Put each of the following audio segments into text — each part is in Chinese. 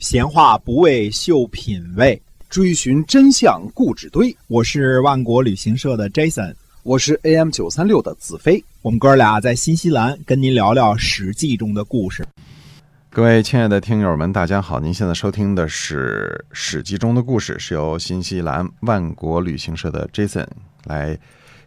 闲话不为秀品味，追寻真相故纸堆。我是万国旅行社的 Jason，我是 AM 九三六的子飞。我们哥俩在新西兰跟您聊聊《史记》中的故事。各位亲爱的听友们，大家好！您现在收听的是《史记》中的故事，是由新西兰万国旅行社的 Jason 来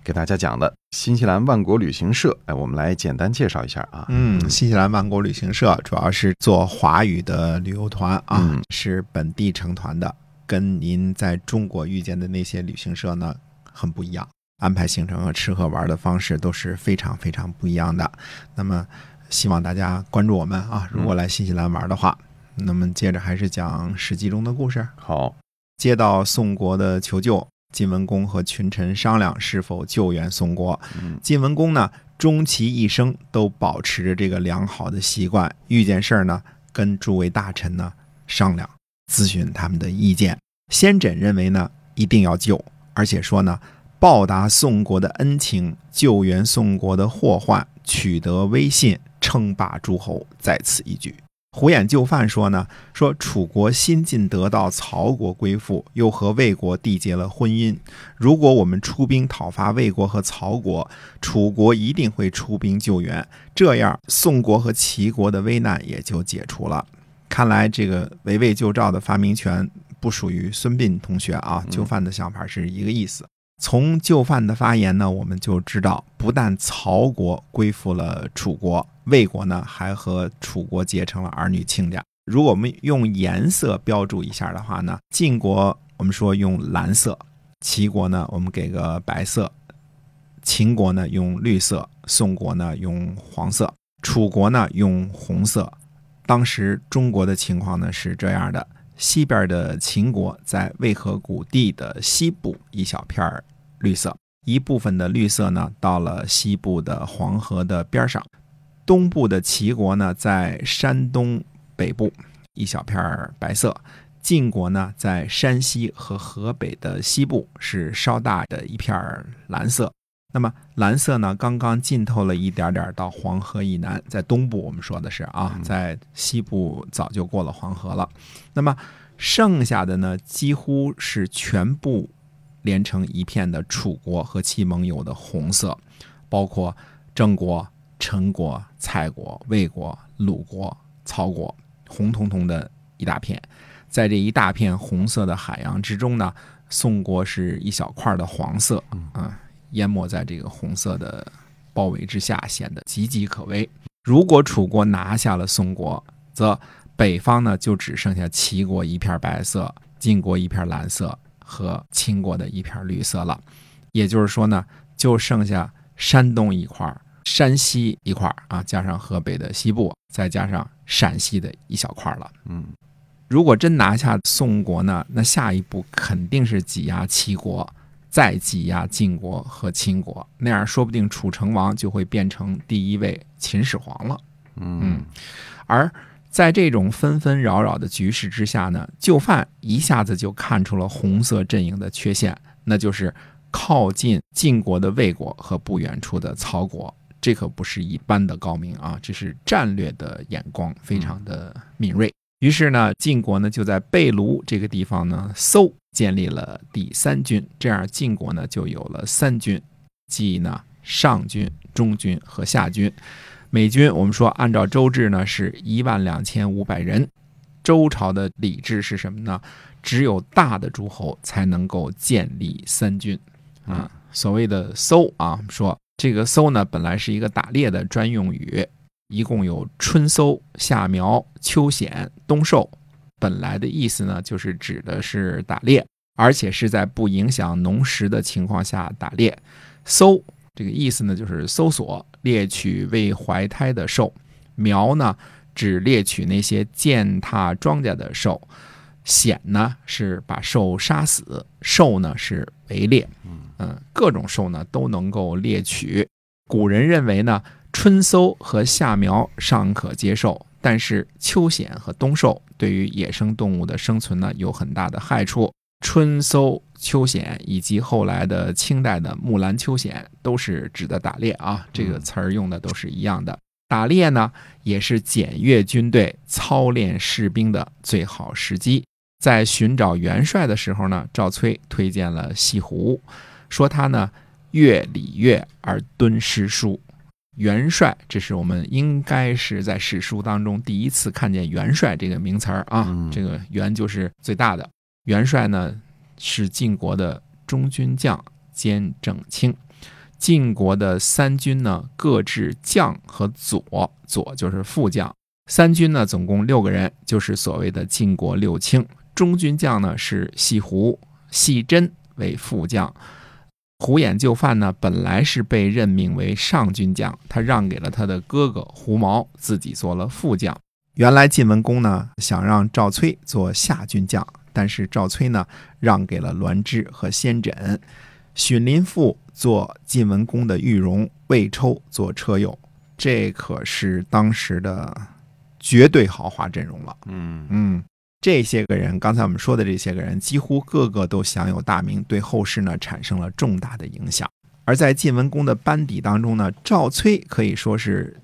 给大家讲的。新西兰万国旅行社，哎，我们来简单介绍一下啊。嗯，新西兰万国旅行社主要是做华语的旅游团啊，嗯是本地成团的，跟您在中国遇见的那些旅行社呢很不一样，安排行程和吃喝玩的方式都是非常非常不一样的。那么，希望大家关注我们啊，如果来新西兰玩的话，那么接着还是讲《史记》中的故事。好，接到宋国的求救，晋文公和群臣商量是否救援宋国。嗯晋文公呢，终其一生都保持着这个良好的习惯，遇见事儿呢，跟诸位大臣呢商量，咨询他们的意见。先轸认为呢，一定要救，而且说呢，报答宋国的恩情，救援宋国的祸患，取得威信，称霸诸侯，在此一举。胡衍就范说呢，说楚国新晋得到曹国归附，又和魏国缔结了婚姻。如果我们出兵讨伐魏国和曹国，楚国一定会出兵救援，这样宋国和齐国的危难也就解除了。看来这个围魏救赵的发明权不属于孙膑同学啊，就范的想法是一个意思。从就范的发言呢，我们就知道，不但曹国归附了楚国，魏国呢还和楚国结成了儿女亲家。如果我们用颜色标注一下的话呢，晋国我们说用蓝色，齐国呢我们给个白色，秦国呢用绿色，宋国呢用黄色，楚国呢用红色。当时中国的情况呢是这样的：西边的秦国在渭河谷地的西部一小片儿绿色，一部分的绿色呢到了西部的黄河的边上，东部的齐国呢在山东北部一小片儿白色。晋国呢，在山西和河北的西部是稍大的一片儿蓝色。那么蓝色呢，刚刚浸透了一点点到黄河以南，在东部我们说的是啊，在西部早就过了黄河了。那么剩下的呢，几乎是全部连成一片的楚国和其盟友的红色，包括郑国、陈国、蔡国、魏国、鲁国、曹国，红彤彤的一大片。在这一大片红色的海洋之中呢，宋国是一小块的黄色，啊，淹没在这个红色的包围之下，显得岌岌可危。如果楚国拿下了宋国，则北方呢就只剩下齐国一片白色，晋国一片蓝色和秦国的一片绿色了。也就是说呢，就剩下山东一块儿、山西一块儿啊，加上河北的西部，再加上陕西的一小块儿了。嗯如果真拿下宋国呢，那下一步肯定是挤压齐国，再挤压晋国和秦国，那样说不定楚成王就会变成第一位秦始皇了。嗯而在这种纷纷扰扰的局势之下呢，就范一下子就看出了红色阵营的缺陷，那就是靠近晋国的魏国和不远处的曹国。这可不是一般的高明啊，这是战略的眼光，非常的敏锐。于是呢，晋国呢就在贝卢这个地方呢搜建立了第三军，这样晋国呢就有了三军，即呢上军、中军和下军。美军我们说按照周制呢是一万两千五百人。周朝的礼制是什么呢？只有大的诸侯才能够建立三军啊。所谓的搜啊，说这个搜呢本来是一个打猎的专用语，一共有春搜、夏苗、秋显、冬狩。本来的意思呢，就是指的是打猎，而且是在不影响农时的情况下打猎。搜这个意思呢，就是搜索、猎取未怀胎的兽。苗呢，指猎取那些践踏庄稼的兽。险呢是把兽杀死，兽呢是围猎。嗯，各种兽呢都能够猎取。古人认为呢，春搜和夏苗尚可接受，但是秋险和冬狩对于野生动物的生存呢有很大的害处。春搜、秋显以及后来的清代的木兰秋显都是指的打猎啊，这个词儿用的都是一样的。打猎呢，也是检阅军队、操练士兵的最好时机。在寻找元帅的时候呢，赵崔推荐了西湖，说他呢乐礼乐而敦诗书。元帅，这是我们应该是在史书当中第一次看见元帅这个名词儿啊。嗯这个元就是最大的元帅呢，是晋国的中军将兼正卿。晋国的三军呢，各置将和佐，佐就是副将。三军呢，总共六个人，就是所谓的晋国六卿。中军将呢是细胡、细真为副将。胡衍就范呢，本来是被任命为上军将，他让给了他的哥哥胡毛，自己做了副将。原来晋文公呢想让赵崔做下军将，但是赵崔呢让给了栾枝和先轸，荀林父做晋文公的御戎，魏抽做车右，这可是当时的绝对豪华阵容了。嗯嗯，这些个人，刚才我们说的这些个人，几乎个个都享有大名，对后世呢产生了重大的影响。而在晋文公的班底当中呢，赵崔可以说是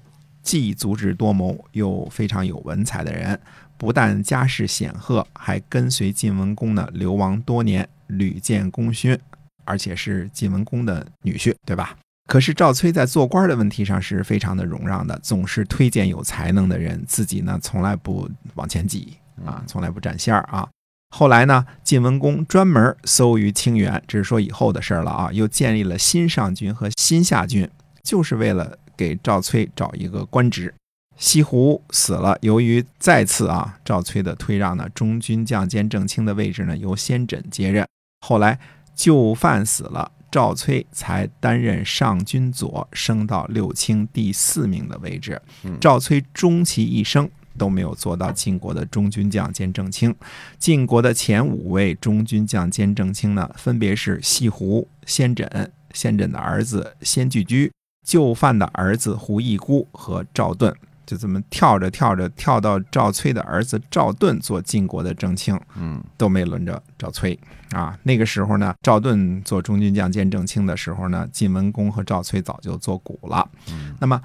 既足智多谋又非常有文采的人，不但家世显赫，还跟随晋文公呢流亡多年，屡建功勋，而且是晋文公的女婿，对吧？可是赵崔在做官的问题上是非常的容让的，总是推荐有才能的人，自己呢从来不往前挤啊，从来不占线儿啊。后来呢，晋文公专门搜于清源，这是说以后的事儿了啊，又建立了新上军和新下军，就是为了给赵崔找一个官职。西湖死了，由于再次啊赵崔的推让呢，中军将兼正卿的位置呢由先轸接任。后来就范死了，赵崔才担任上军佐，升到六卿第四名的位置。赵崔终其一生都没有做到晋国的中军将兼正卿。晋国的前五位中军将兼正卿呢，分别是西湖、先轸、先轸的儿子先聚居、就范的儿子胡义姑和赵盾。就这么跳着跳着跳到赵崔的儿子赵盾做晋国的正卿，嗯都没轮着赵崔啊。那个时候呢，赵盾做中军将兼正卿的时候呢，晋文公和赵崔早就做古了。嗯那么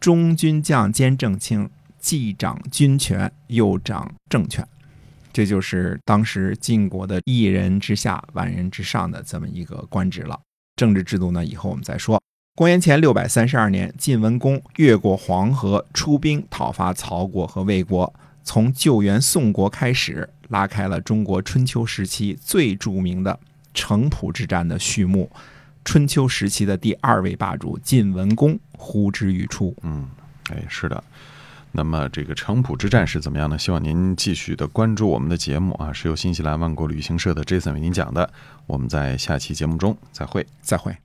中军将兼正卿，既掌军权，又掌政权，这就是当时晋国的一人之下，万人之上的这么一个官职了。政治制度呢，以后我们再说。公元前六百三十二年，晋文公越过黄河，出兵讨伐曹国和魏国，从救援宋国开始，拉开了中国春秋时期最著名的城濮之战的序幕。春秋时期的第二位霸主晋文公呼之欲出。嗯，哎，是的。那么这个城濮之战是怎么样呢？希望您继续的关注我们的节目啊，是由新西兰万国旅行社的 Jason 为您讲的。我们在下期节目中再会。再会。